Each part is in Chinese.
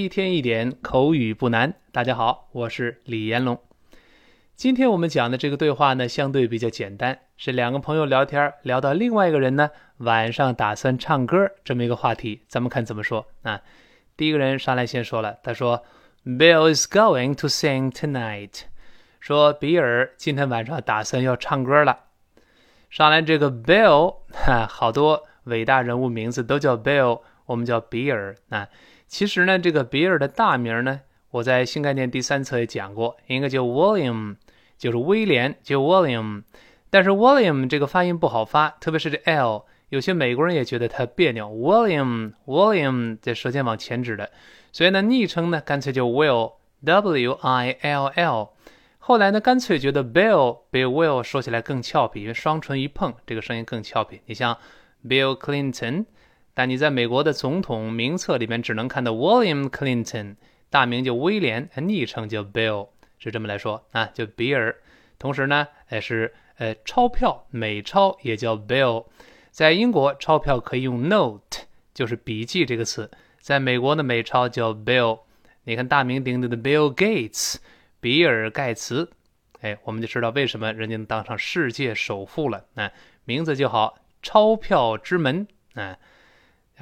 一天一点口语不难。大家好，我是李延龙。今天我们讲的这个对话呢，相对比较简单，是两个朋友聊天，聊到另外一个人呢晚上打算唱歌这么一个话题。咱们看怎么说啊？第一个人上来先说了，他说：“Bill is going to sing tonight。”说比尔今天晚上打算要唱歌了。上来这个 Bill，哈，好多伟大人物名字都叫 Bill，我们叫比尔啊。其实呢，这个比尔的大名呢，我在新概念第三册也讲过，应该叫 William，就是威廉，叫 William。但是 William 这个发音不好发，特别是这 L，有些美国人也觉得它别扭。William，William 这舌尖往前指的，所以呢，昵称呢干脆就 Will，W I L L。后来呢，干脆觉得 Bill 比 Will 说起来更俏皮，因为双唇一碰，这个声音更俏皮。你像 Bill Clinton。但你在美国的总统名册里面只能看到 William Clinton，大名叫威廉，昵称叫 Bill，是这么来说啊，叫比尔。同时呢，也是呃，钞票美钞也叫 Bill。在英国，钞票可以用 note，就是笔记这个词。在美国的美钞叫 Bill。你看大名鼎鼎的 Bill Gates，比尔盖茨，哎，我们就知道为什么人家能当上世界首富了。啊，名字就好，钞票之门啊。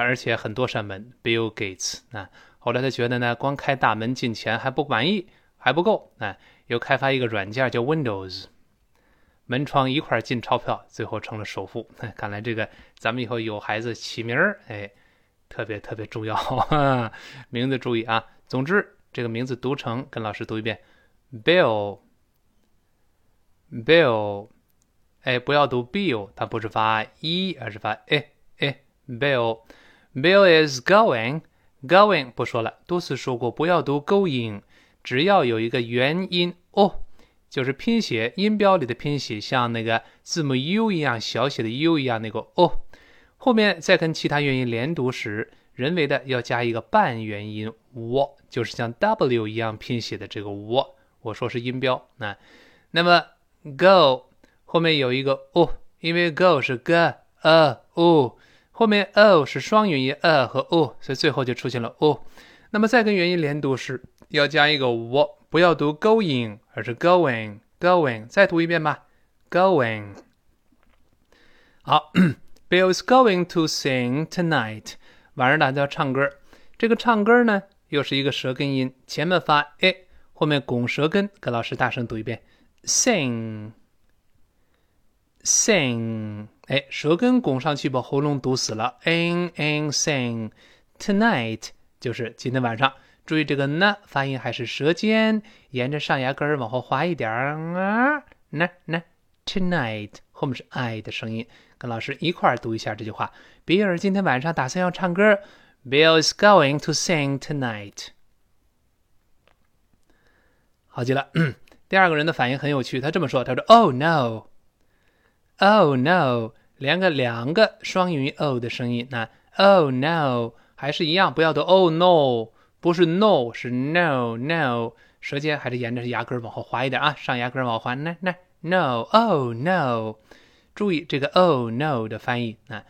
而且很多扇门，Bill Gates 啊，后来他觉得呢，光开大门进钱还不满意，还不够啊，又开发一个软件叫 Windows，门窗一块进钞票，最后成了首富。看来这个咱们以后有孩子起名儿，哎，特别特别重要，名字注意啊。总之，这个名字读成，跟老师读一遍，Bill，Bill，哎，不要读 Bill，它不是发 e，而是发 a a，Bill。Bill is going, going 不说了，多次说过不要读 going，只要有一个元音哦，就是拼写音标里的拼写，像那个字母 U 一样小写的 U 一样那个哦，后面再跟其他元音连读时，人为的要加一个半元音 w，就是像 W 一样拼写的这个 w，我说是音标啊。那么 go 后面有一个哦，因为 go 是 g a o。后面 o 是双元音 a 和 o，所以最后就出现了 o。那么再跟元音连读时，要加一个 w，不要读 going，而是 going，going。再读一遍吧，going。好，Bill is going to sing tonight。晚上大家要唱歌。这个唱歌呢，又是一个舌根音，前面发 a，后面拱舌根。跟老师大声读一遍，sing Sing，。哎，舌根拱上去，把喉咙堵死了。n n sing tonight 就是今天晚上。注意这个呢，发音还是舌尖沿着上牙根儿往后滑一点儿啊。那那 tonight 后面是 i 的声音，跟老师一块儿读一下这句话。比尔今天晚上打算要唱歌。Bill is going to sing tonight。好极了。第二个人的反应很有趣，他这么说：“他说，Oh no。” Oh no，连个两个双元音 o 的声音，那 Oh no 还是一样，不要读 Oh no，不是 no，是 no no，舌尖还是沿着牙根往后滑一点啊，上牙根往后滑，那那 no，Oh no，注意这个 Oh no 的翻译啊，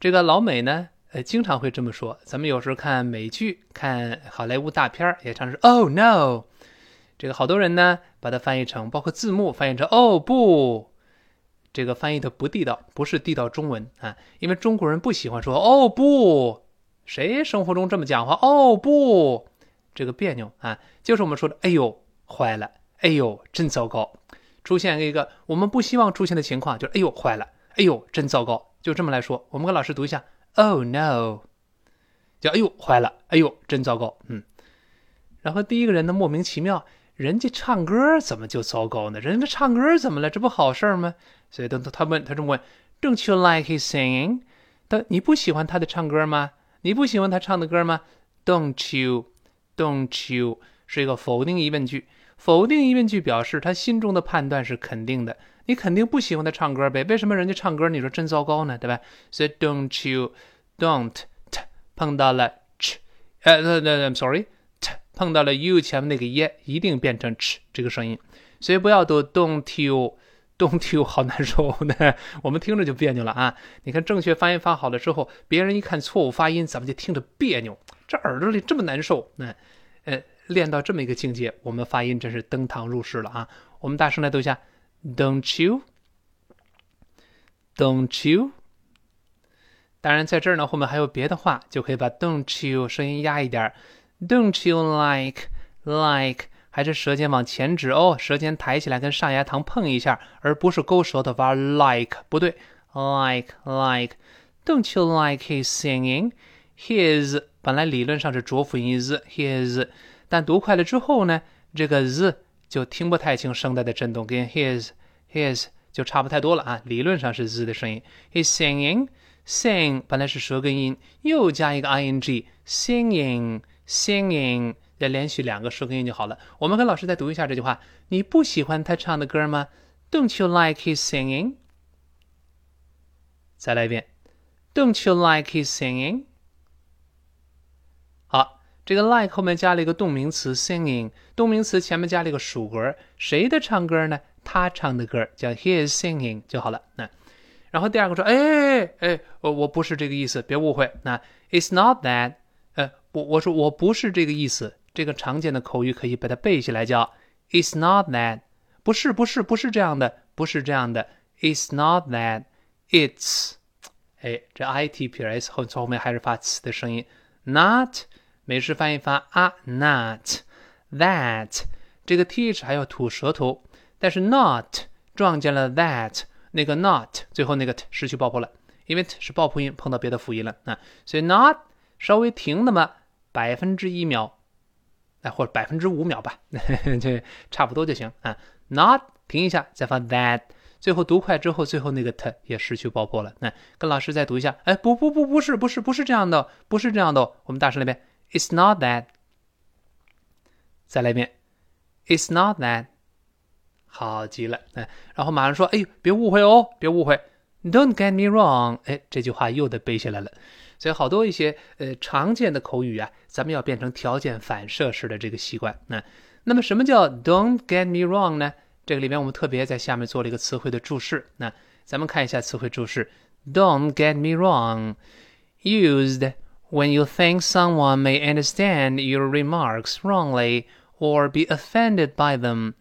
这个老美呢，呃，经常会这么说，咱们有时候看美剧、看好莱坞大片也常说 Oh no，这个好多人呢把它翻译成，包括字幕翻译成哦不。这个翻译的不地道，不是地道中文啊！因为中国人不喜欢说“哦不”，谁生活中这么讲话？“哦不”，这个别扭啊！就是我们说的“哎呦，坏了”，“哎呦，真糟糕”，出现一个我们不希望出现的情况，就是“哎呦，坏了”，“哎呦，真糟糕”，就这么来说。我们跟老师读一下：“Oh no”，叫“哎呦，坏了”，“哎呦，真糟糕”。嗯，然后第一个人呢，莫名其妙。人家唱歌怎么就糟糕呢？人家唱歌怎么了？这不好事吗？所以他他问他这么问，Don't you like his singing？他你不喜欢他的唱歌吗？你不喜欢他唱的歌吗？Don't you？Don't you？是一个否定疑问句。否定疑问句表示他心中的判断是肯定的。你肯定不喜欢他唱歌呗？为什么人家唱歌你说真糟糕呢？对吧？所以 Don't you？Don't t 碰到了 ch，呃，那那 I'm sorry。碰到了 you 前面那个 e，一定变成 ch 这个声音，所以不要读 don't you Don't you 好难受，那 我们听着就别扭了啊！你看正确发音发好了之后，别人一看错误发音，咱们就听着别扭，这耳朵里这么难受。那，呃，练到这么一个境界，我们发音真是登堂入室了啊！我们大声来读一下：Don't you？Don't you？当然，在这儿呢，后面还有别的话，就可以把 Don't you 声音压一点。Don't you like like？还是舌尖往前指哦，舌尖抬起来跟上牙膛碰一下，而不是勾舌头发 like 不对，like like。Don't you like his singing? His 本来理论上是浊辅音 z，his，但读快了之后呢，这个 z 就听不太清声带的震动，跟 his his 就差不太多了啊。理论上是 z 的声音。He's singing sing 本来是舌根音，又加一个 ing singing singing。再连续两个收音就好了。我们跟老师再读一下这句话：你不喜欢他唱的歌吗？Don't you like his singing？再来一遍：Don't you like his singing？好，这个 like 后面加了一个动名词 singing，动名词前面加了一个属格，谁的唱歌呢？他唱的歌叫 his singing 就好了。那然后第二个说：哎哎，我我不是这个意思，别误会。那 It's not that。我我说我不是这个意思。这个常见的口语可以把它背下来，叫 "It's not that"，不是，不是，不是这样的，不是这样的。It's not that, it's，哎，这 i t p s 后从后面还是发 ts 的声音。Not，美式发音发啊，not that，这个 th 还要吐舌头，但是 not 撞见了 that，那个 not 最后那个 t 失去爆破了，因为 t 是爆破音碰到别的辅音了啊，所以 not 稍微停那么百分之一秒。或者百分之五秒吧，这差不多就行啊。Not 停一下，再发 that，最后读快之后，最后那个 t 也失去爆破了。那跟老师再读一下，哎，不不不，不是不是不是这样的，不是这样的。我们大声来一遍，It's not that。再来一遍，It's not that。好极了，哎，然后马上说，哎，别误会哦，别误会，Don't get me wrong。哎，这句话又得背下来了。所以好多一些呃常见的口语啊，咱们要变成条件反射式的这个习惯。那那么什么叫 "Don't get me wrong" 呢？这个里面我们特别在下面做了一个词汇的注释。那咱们看一下词汇注释：Don't get me wrong used when you think someone may understand your remarks wrongly or be offended by them。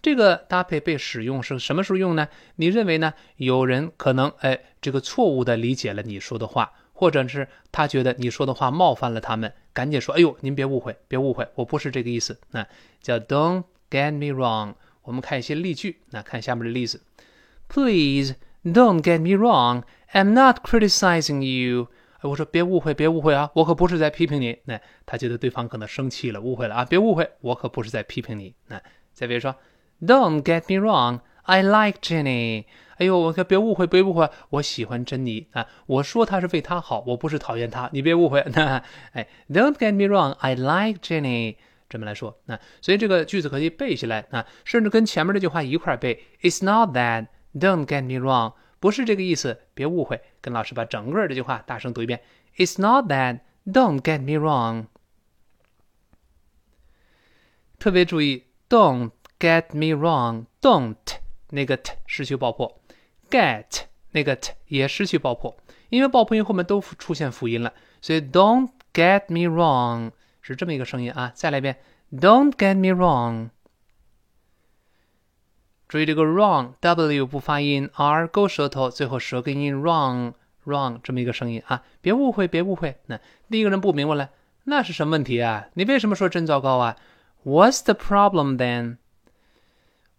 这个搭配被使用是什么时候用呢？你认为呢？有人可能哎这个错误的理解了你说的话。或者是他觉得你说的话冒犯了他们，赶紧说：“哎呦，您别误会，别误会，我不是这个意思。”那叫 “Don't get me wrong”。我们看一些例句，那看下面的例子：“Please don't get me wrong. I'm not criticizing you。”我说别误会，别误会啊，我可不是在批评你。那他觉得对方可能生气了，误会了啊，别误会，我可不是在批评你。那再比如说：“Don't get me wrong. I like Jenny。”哎呦，我可别误会，别误会，我喜欢珍妮啊！我说她是为她好，我不是讨厌她，你别误会。那哎，Don't get me wrong, I like Jenny。这么来说，那所以这个句子可以背下来啊，甚至跟前面这句话一块背。It's not that, don't get me wrong，不是这个意思，别误会。跟老师把整个这句话大声读一遍。It's not that, don't get me wrong。特别注意，don't get me wrong，don't 那个 t 失去爆破。Get 那个 t 也失去爆破，因为爆破音后面都出现辅音了，所以 don't get me wrong 是这么一个声音啊。再来一遍，don't get me wrong。注意这个 wrong w 不发音，r 勾舌头，最后舌根音 wrong wrong 这么一个声音啊。别误会，别误会。那第一个人不明白了，那是什么问题啊？你为什么说真糟糕啊？What's the problem then？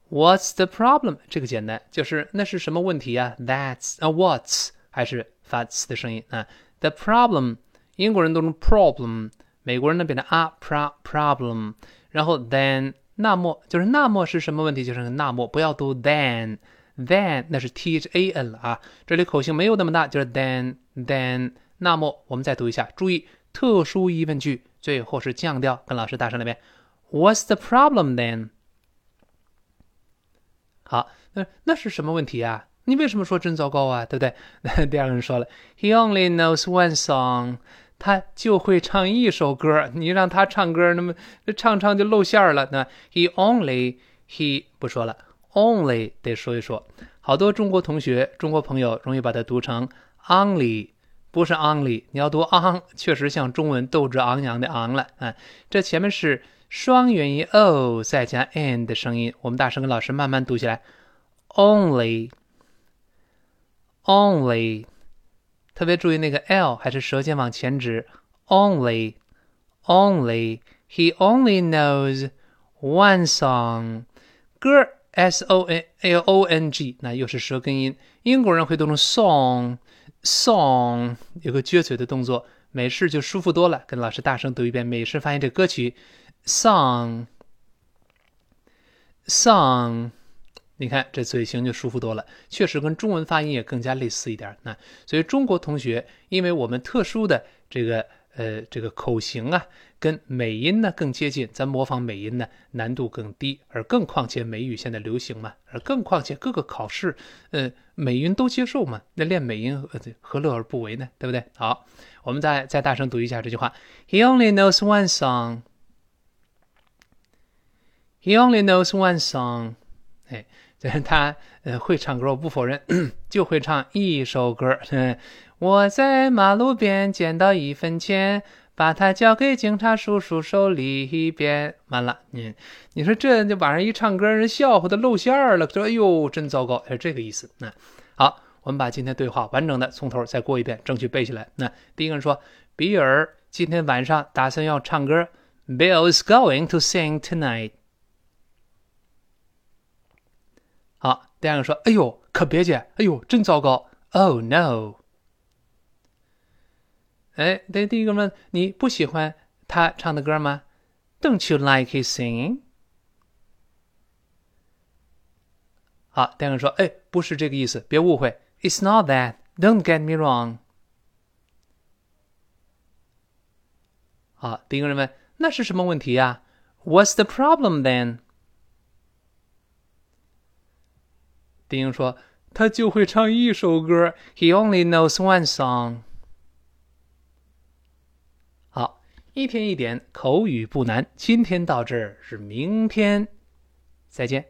What's the problem？这个简单，就是那是什么问题啊？That's 啊，What's 还是发 s 的声音啊？The problem，英国人都用 problem，美国人呢变成啊 pro problem，然后 then 那么就是那么是什么问题？就是那么不要读 then，then 那是 t h a n 了啊，这里口型没有那么大，就是 then then 那么我们再读一下，注意特殊疑问句最后是降调，跟老师大声那边，What's the problem then？好，那那是什么问题啊？你为什么说真糟糕啊？对不对？那 第二个人说了，He only knows one song，他就会唱一首歌。你让他唱歌，那么唱唱就露馅了。那 He only he 不说了 only 得说一说。好多中国同学、中国朋友容易把它读成 only，不是 only。你要读 on，确实像中文斗志昂扬的昂了啊。这前面是双元音 o 再加 n 的声音，我们大声跟老师慢慢读起来，only，only。特别注意那个 l 还是舌尖往前指，only，only。He only knows one song，歌 s o n l o n g，那又是舌根音。英国人会读成 song，song 有个撅嘴的动作，美式就舒服多了。跟老师大声读一遍美式发音这歌曲，song，song，你看这嘴型就舒服多了，确实跟中文发音也更加类似一点。那所以中国同学，因为我们特殊的这个。呃，这个口型啊，跟美音呢更接近，咱模仿美音呢难度更低，而更况且美语现在流行嘛，而更况且各个考试，呃，美音都接受嘛，那练美音何乐而不为呢？对不对？好，我们再再大声读一下这句话：He only knows one song. He only knows one song. 哎，这是他呃会唱歌，我不否认，就会唱一首歌。我在马路边捡到一分钱，把它交给警察叔叔手里边。完了，你你说这这晚上一唱歌，人笑话的露馅儿了。说哎呦，真糟糕，是这个意思。那好，我们把今天对话完整的从头再过一遍，争取背下来。那第一个人说，比尔今天晚上打算要唱歌。Bill is going to sing tonight。好，第二个说，哎呦，可别介，哎呦，真糟糕。Oh no。哎，对，第一个问你不喜欢他唱的歌吗？Don't you like his singing？好，第二个说，哎，不是这个意思，别误会。It's not that. Don't get me wrong。好，第一个人问，那是什么问题呀？What's the problem then？ 丁英说，他就会唱一首歌，he only knows one song。好，一天一点，口语不难。今天到这儿，是明天再见。